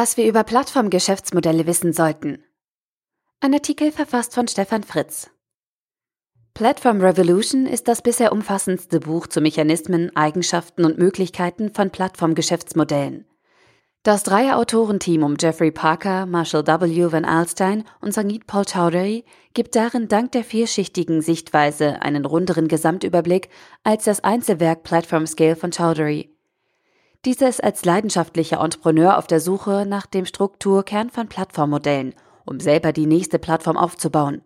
Was wir über Plattformgeschäftsmodelle wissen sollten. Ein Artikel verfasst von Stefan Fritz. Platform Revolution ist das bisher umfassendste Buch zu Mechanismen, Eigenschaften und Möglichkeiten von Plattformgeschäftsmodellen. Das Dreier-Autorenteam um Jeffrey Parker, Marshall W. Van Alstyne und Sangeet Paul Chowdhury gibt darin dank der vielschichtigen Sichtweise einen runderen Gesamtüberblick als das Einzelwerk Platform Scale von Chowdhury. Dieser ist als leidenschaftlicher Entrepreneur auf der Suche nach dem Strukturkern von Plattformmodellen, um selber die nächste Plattform aufzubauen.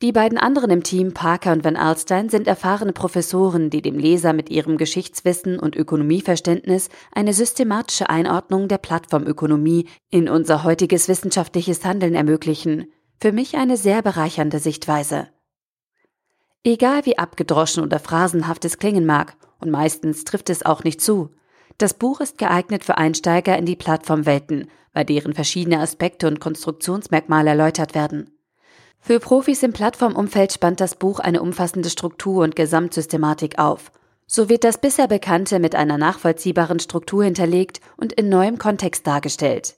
Die beiden anderen im Team, Parker und Van Alstyne, sind erfahrene Professoren, die dem Leser mit ihrem Geschichtswissen und Ökonomieverständnis eine systematische Einordnung der Plattformökonomie in unser heutiges wissenschaftliches Handeln ermöglichen. Für mich eine sehr bereichernde Sichtweise. Egal wie abgedroschen oder phrasenhaft es klingen mag, und meistens trifft es auch nicht zu, das Buch ist geeignet für Einsteiger in die Plattformwelten, bei deren verschiedene Aspekte und Konstruktionsmerkmale erläutert werden. Für Profis im Plattformumfeld spannt das Buch eine umfassende Struktur und Gesamtsystematik auf. So wird das bisher Bekannte mit einer nachvollziehbaren Struktur hinterlegt und in neuem Kontext dargestellt.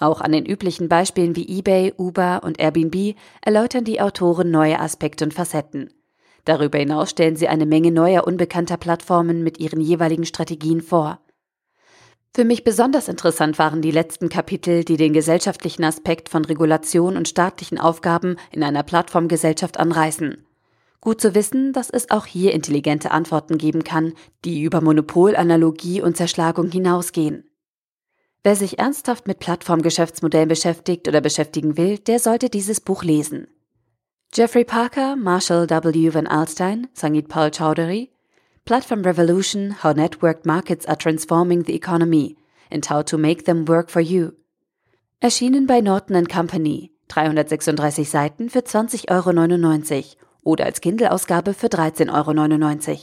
Auch an den üblichen Beispielen wie eBay, Uber und Airbnb erläutern die Autoren neue Aspekte und Facetten. Darüber hinaus stellen sie eine Menge neuer unbekannter Plattformen mit ihren jeweiligen Strategien vor. Für mich besonders interessant waren die letzten Kapitel, die den gesellschaftlichen Aspekt von Regulation und staatlichen Aufgaben in einer Plattformgesellschaft anreißen. Gut zu wissen, dass es auch hier intelligente Antworten geben kann, die über Monopol, Analogie und Zerschlagung hinausgehen. Wer sich ernsthaft mit Plattformgeschäftsmodellen beschäftigt oder beschäftigen will, der sollte dieses Buch lesen. Jeffrey Parker, Marshall W. Van Alstyne, Sangeet Paul Chowdhury, Platform Revolution How Networked Markets Are Transforming the Economy and How to Make Them Work for You. Erschienen bei Norton Company, 336 Seiten für 20,99 Euro oder als Kindle-Ausgabe für 13,99 Euro.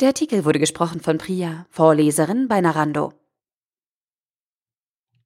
Der Artikel wurde gesprochen von Priya, Vorleserin bei Narando.